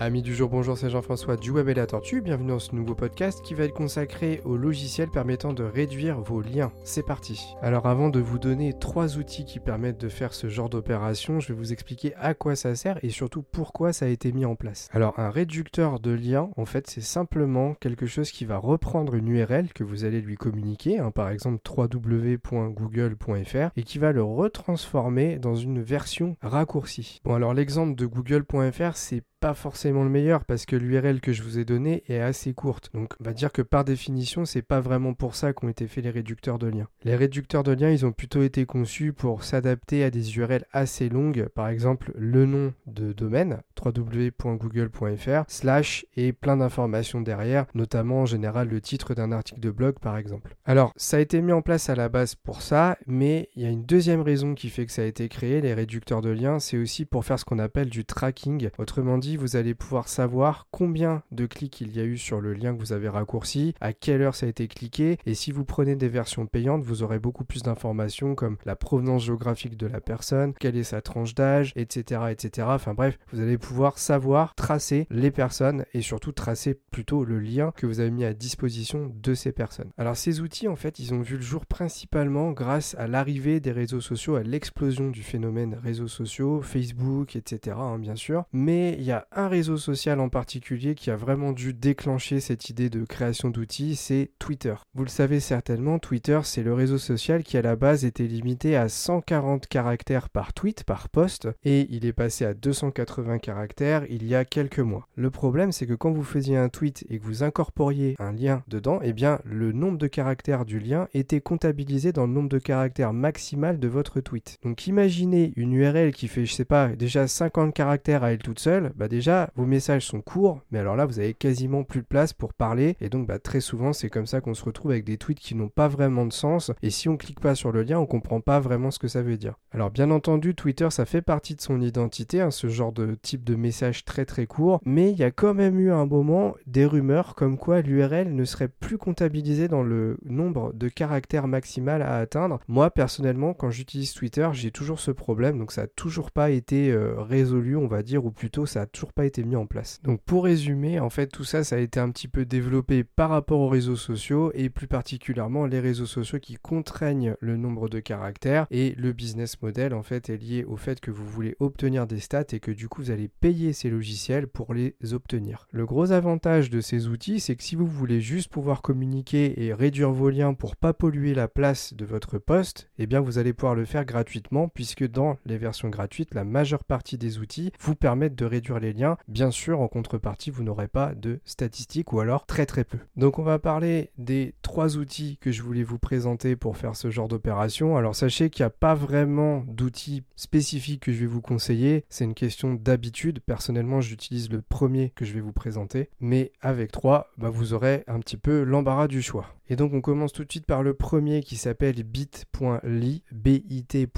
Amis du jour, bonjour, c'est Jean-François du Web et la Tortue. Bienvenue dans ce nouveau podcast qui va être consacré aux logiciels permettant de réduire vos liens. C'est parti. Alors, avant de vous donner trois outils qui permettent de faire ce genre d'opération, je vais vous expliquer à quoi ça sert et surtout pourquoi ça a été mis en place. Alors, un réducteur de liens, en fait, c'est simplement quelque chose qui va reprendre une URL que vous allez lui communiquer, hein, par exemple www.google.fr, et qui va le retransformer dans une version raccourcie. Bon, alors l'exemple de google.fr, c'est pas forcément le meilleur parce que l'URL que je vous ai donné est assez courte. Donc on va dire que par définition, c'est pas vraiment pour ça qu'ont été faits les réducteurs de liens. Les réducteurs de liens, ils ont plutôt été conçus pour s'adapter à des URL assez longues, par exemple le nom de domaine www.google.fr slash et plein d'informations derrière, notamment en général le titre d'un article de blog par exemple. Alors, ça a été mis en place à la base pour ça, mais il y a une deuxième raison qui fait que ça a été créé, les réducteurs de liens, c'est aussi pour faire ce qu'on appelle du tracking. Autrement dit, vous allez pouvoir savoir combien de clics il y a eu sur le lien que vous avez raccourci, à quelle heure ça a été cliqué, et si vous prenez des versions payantes, vous aurez beaucoup plus d'informations comme la provenance géographique de la personne, quelle est sa tranche d'âge, etc., etc. Enfin bref, vous allez pouvoir savoir tracer les personnes et surtout tracer plutôt le lien que vous avez mis à disposition de ces personnes. Alors ces outils, en fait, ils ont vu le jour principalement grâce à l'arrivée des réseaux sociaux, à l'explosion du phénomène réseaux sociaux, Facebook, etc., hein, bien sûr. Mais il y a un réseau social en particulier qui a vraiment dû déclencher cette idée de création d'outils, c'est Twitter. Vous le savez certainement, Twitter, c'est le réseau social qui à la base était limité à 140 caractères par tweet, par post, et il est passé à 280 caractères il y a quelques mois. Le problème, c'est que quand vous faisiez un tweet et que vous incorporiez un lien dedans, eh bien, le nombre de caractères du lien était comptabilisé dans le nombre de caractères maximal de votre tweet. Donc imaginez une URL qui fait, je sais pas, déjà 50 caractères à elle toute seule, bah déjà, vos messages sont courts, mais alors là, vous avez quasiment plus de place pour parler. Et donc, bah, très souvent, c'est comme ça qu'on se retrouve avec des tweets qui n'ont pas vraiment de sens. Et si on clique pas sur le lien, on comprend pas vraiment ce que ça veut dire. Alors, bien entendu, Twitter, ça fait partie de son identité, hein, ce genre de type de message très très court. Mais il y a quand même eu un moment des rumeurs comme quoi l'URL ne serait plus comptabilisée dans le nombre de caractères maximal à atteindre. Moi, personnellement, quand j'utilise Twitter, j'ai toujours ce problème. Donc, ça n'a toujours pas été euh, résolu, on va dire, ou plutôt ça a toujours pas été mis en place. Donc pour résumer, en fait tout ça ça a été un petit peu développé par rapport aux réseaux sociaux et plus particulièrement les réseaux sociaux qui contraignent le nombre de caractères et le business model en fait est lié au fait que vous voulez obtenir des stats et que du coup vous allez payer ces logiciels pour les obtenir. Le gros avantage de ces outils c'est que si vous voulez juste pouvoir communiquer et réduire vos liens pour pas polluer la place de votre poste, eh bien vous allez pouvoir le faire gratuitement puisque dans les versions gratuites la majeure partie des outils vous permettent de réduire les liens. Bien sûr, en contrepartie, vous n'aurez pas de statistiques ou alors très très peu. Donc on va parler des trois outils que je voulais vous présenter pour faire ce genre d'opération. Alors sachez qu'il n'y a pas vraiment d'outils spécifiques que je vais vous conseiller. C'est une question d'habitude. Personnellement, j'utilise le premier que je vais vous présenter. Mais avec trois, bah, vous aurez un petit peu l'embarras du choix. Et donc on commence tout de suite par le premier qui s'appelle bit.ly, bit.ly,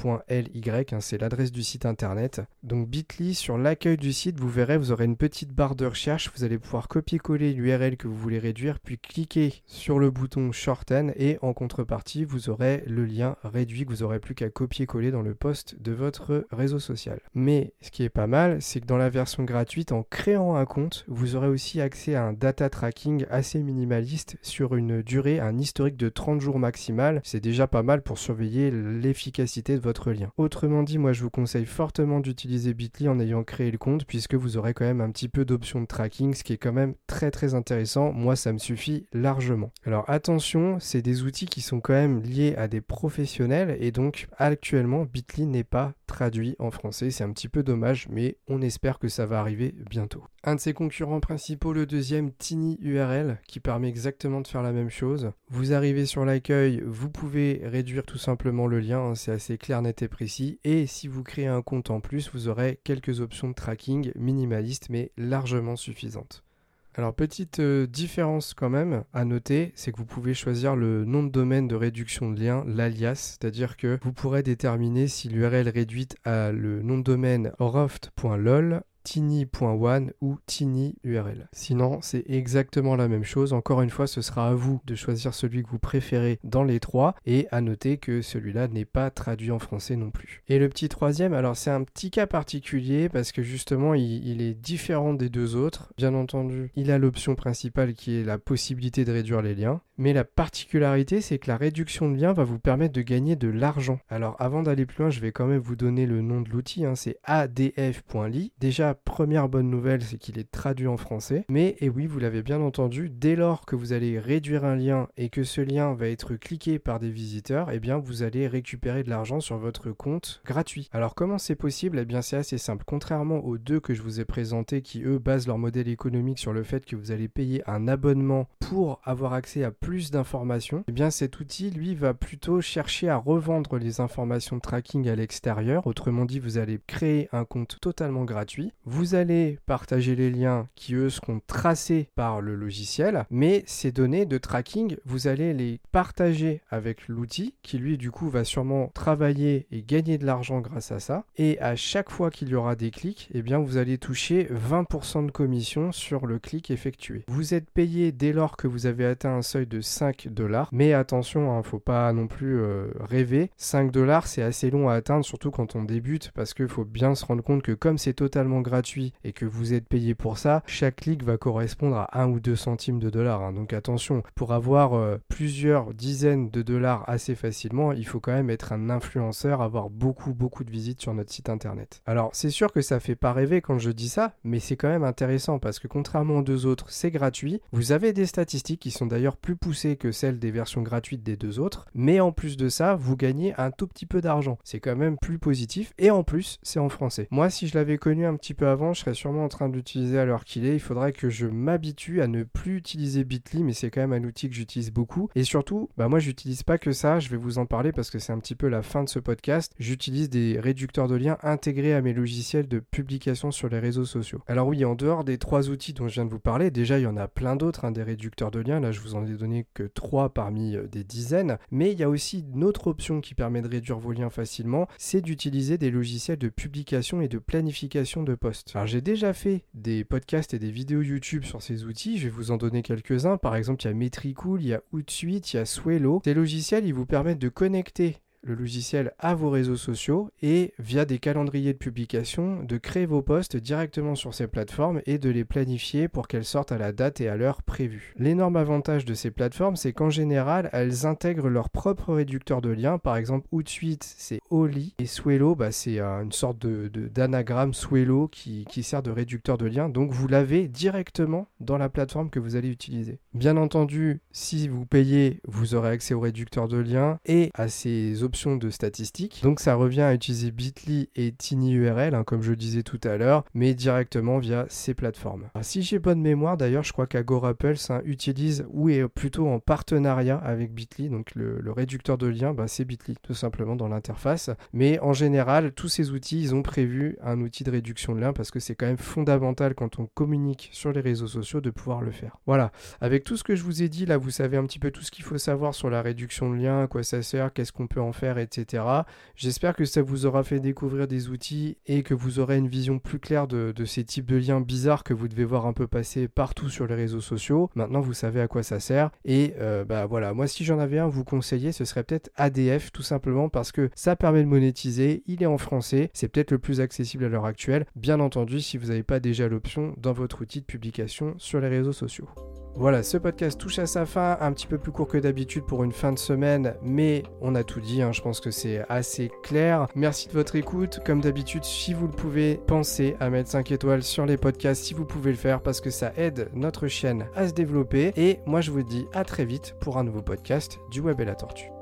hein, c'est l'adresse du site internet. Donc bit.ly, sur l'accueil du site, vous verrez, vous aurez une petite barre de recherche, vous allez pouvoir copier-coller l'URL que vous voulez réduire, puis cliquer sur le bouton shorten et en contrepartie, vous aurez le lien réduit que vous aurez plus qu'à copier-coller dans le post de votre réseau social. Mais ce qui est pas mal, c'est que dans la version gratuite, en créant un compte, vous aurez aussi accès à un data tracking assez minimaliste sur une durée un historique de 30 jours maximal. C'est déjà pas mal pour surveiller l'efficacité de votre lien. Autrement dit, moi je vous conseille fortement d'utiliser Bitly en ayant créé le compte puisque vous aurez quand même un petit peu d'options de tracking, ce qui est quand même très très intéressant. Moi ça me suffit largement. Alors attention, c'est des outils qui sont quand même liés à des professionnels et donc actuellement Bitly n'est pas traduit en français. C'est un petit peu dommage, mais on espère que ça va arriver bientôt. Un de ses concurrents principaux, le deuxième, Tiny URL, qui permet exactement de faire la même chose. Vous arrivez sur l'accueil, vous pouvez réduire tout simplement le lien, hein, c'est assez clair, net et précis. Et si vous créez un compte en plus, vous aurez quelques options de tracking minimalistes mais largement suffisantes. Alors petite euh, différence quand même à noter, c'est que vous pouvez choisir le nom de domaine de réduction de lien, l'alias, c'est-à-dire que vous pourrez déterminer si l'URL réduite à le nom de domaine roft.lol tiny.one ou tinyurl. Sinon, c'est exactement la même chose. Encore une fois, ce sera à vous de choisir celui que vous préférez dans les trois et à noter que celui-là n'est pas traduit en français non plus. Et le petit troisième, alors c'est un petit cas particulier parce que justement il, il est différent des deux autres. Bien entendu, il a l'option principale qui est la possibilité de réduire les liens. Mais la particularité, c'est que la réduction de liens va vous permettre de gagner de l'argent. Alors avant d'aller plus loin, je vais quand même vous donner le nom de l'outil, hein, c'est adf.ly. Déjà, première bonne nouvelle, c'est qu'il est traduit en français. Mais, et oui, vous l'avez bien entendu, dès lors que vous allez réduire un lien et que ce lien va être cliqué par des visiteurs, eh bien vous allez récupérer de l'argent sur votre compte gratuit. Alors comment c'est possible? Eh bien c'est assez simple. Contrairement aux deux que je vous ai présentés qui eux basent leur modèle économique sur le fait que vous allez payer un abonnement pour avoir accès à plus d'informations, eh bien cet outil lui va plutôt chercher à revendre les informations de tracking à l'extérieur. Autrement dit, vous allez créer un compte totalement gratuit. Vous allez partager les liens qui eux seront tracés par le logiciel, mais ces données de tracking, vous allez les partager avec l'outil qui lui du coup va sûrement travailler et gagner de l'argent grâce à ça. Et à chaque fois qu'il y aura des clics, eh bien vous allez toucher 20% de commission sur le clic effectué. Vous êtes payé dès lors que vous avez atteint un seuil de 5 dollars. Mais attention, hein, faut pas non plus euh, rêver. 5 dollars, c'est assez long à atteindre, surtout quand on débute, parce qu'il faut bien se rendre compte que comme c'est totalement gratuit et que vous êtes payé pour ça, chaque clic va correspondre à 1 ou 2 centimes de dollars. Hein. Donc attention, pour avoir euh, plusieurs dizaines de dollars assez facilement, il faut quand même être un influenceur, avoir beaucoup beaucoup de visites sur notre site internet. Alors c'est sûr que ça fait pas rêver quand je dis ça, mais c'est quand même intéressant parce que contrairement aux deux autres, c'est gratuit. Vous avez des statistiques qui sont d'ailleurs plus que celles des versions gratuites des deux autres, mais en plus de ça, vous gagnez un tout petit peu d'argent. C'est quand même plus positif et en plus, c'est en français. Moi, si je l'avais connu un petit peu avant, je serais sûrement en train de l'utiliser à l'heure qu'il est. Il faudrait que je m'habitue à ne plus utiliser Bitly, mais c'est quand même un outil que j'utilise beaucoup. Et surtout, bah moi, j'utilise pas que ça. Je vais vous en parler parce que c'est un petit peu la fin de ce podcast. J'utilise des réducteurs de liens intégrés à mes logiciels de publication sur les réseaux sociaux. Alors oui, en dehors des trois outils dont je viens de vous parler, déjà il y en a plein d'autres, hein, des réducteurs de liens. Là, je vous en ai donné que trois parmi euh, des dizaines. Mais il y a aussi une autre option qui permet de réduire vos liens facilement, c'est d'utiliser des logiciels de publication et de planification de posts. Alors j'ai déjà fait des podcasts et des vidéos YouTube sur ces outils. Je vais vous en donner quelques-uns. Par exemple, il y a Metricool, il y a Hootsuite, il y a Swello. Ces logiciels, ils vous permettent de connecter le logiciel à vos réseaux sociaux et via des calendriers de publication de créer vos posts directement sur ces plateformes et de les planifier pour qu'elles sortent à la date et à l'heure prévue. L'énorme avantage de ces plateformes, c'est qu'en général, elles intègrent leur propre réducteur de liens. Par exemple, Hootsuite, c'est Oli et Swello, bah, c'est une sorte de, d'anagramme Swello qui, qui sert de réducteur de liens. Donc vous l'avez directement dans la plateforme que vous allez utiliser. Bien entendu, si vous payez, vous aurez accès au réducteur de liens et à ces options de statistiques. Donc ça revient à utiliser Bitly et TinyURL, hein, comme je disais tout à l'heure, mais directement via ces plateformes. si j'ai bonne mémoire, d'ailleurs, je crois qu'Agorapulse ça utilise ou est plutôt en partenariat avec Bitly, donc le, réducteur de lien, bah, c'est Bitly, tout simplement dans l'interface. Mais en général, tous ces outils, ils ont prévu un outil de réduction de lien parce que c'est quand même fondamental quand on communique sur les réseaux sociaux de pouvoir le faire. Voilà, avec tout ce que je vous ai dit, là, vous savez un petit peu tout ce qu'il faut savoir sur la réduction de lien, à quoi ça sert, qu'est-ce qu'on peut en etc. J'espère que ça vous aura fait découvrir des outils et que vous aurez une vision plus claire de, ces types de liens bizarres que vous devez voir un peu passer partout sur les réseaux sociaux. Maintenant, vous savez à quoi ça sert. Et euh, bah voilà, moi si j'en avais un, vous conseiller, ce serait peut-être ADF, tout simplement parce que ça permet de monétiser, il est en français, c'est peut-être le plus accessible à l'heure actuelle. Bien entendu, si vous n'avez pas déjà l'option dans votre outil de publication sur les réseaux sociaux. Voilà, ce podcast touche à sa fin, un petit peu plus court que d'habitude pour une fin de semaine, mais on a tout dit, hein, je pense que c'est assez clair. Merci de votre écoute, comme d'habitude, si vous le pouvez, pensez à mettre 5 étoiles sur les podcasts si vous pouvez le faire, parce que ça aide notre chaîne à se développer, et moi je vous dis à très vite pour un nouveau podcast du Web et la Tortue.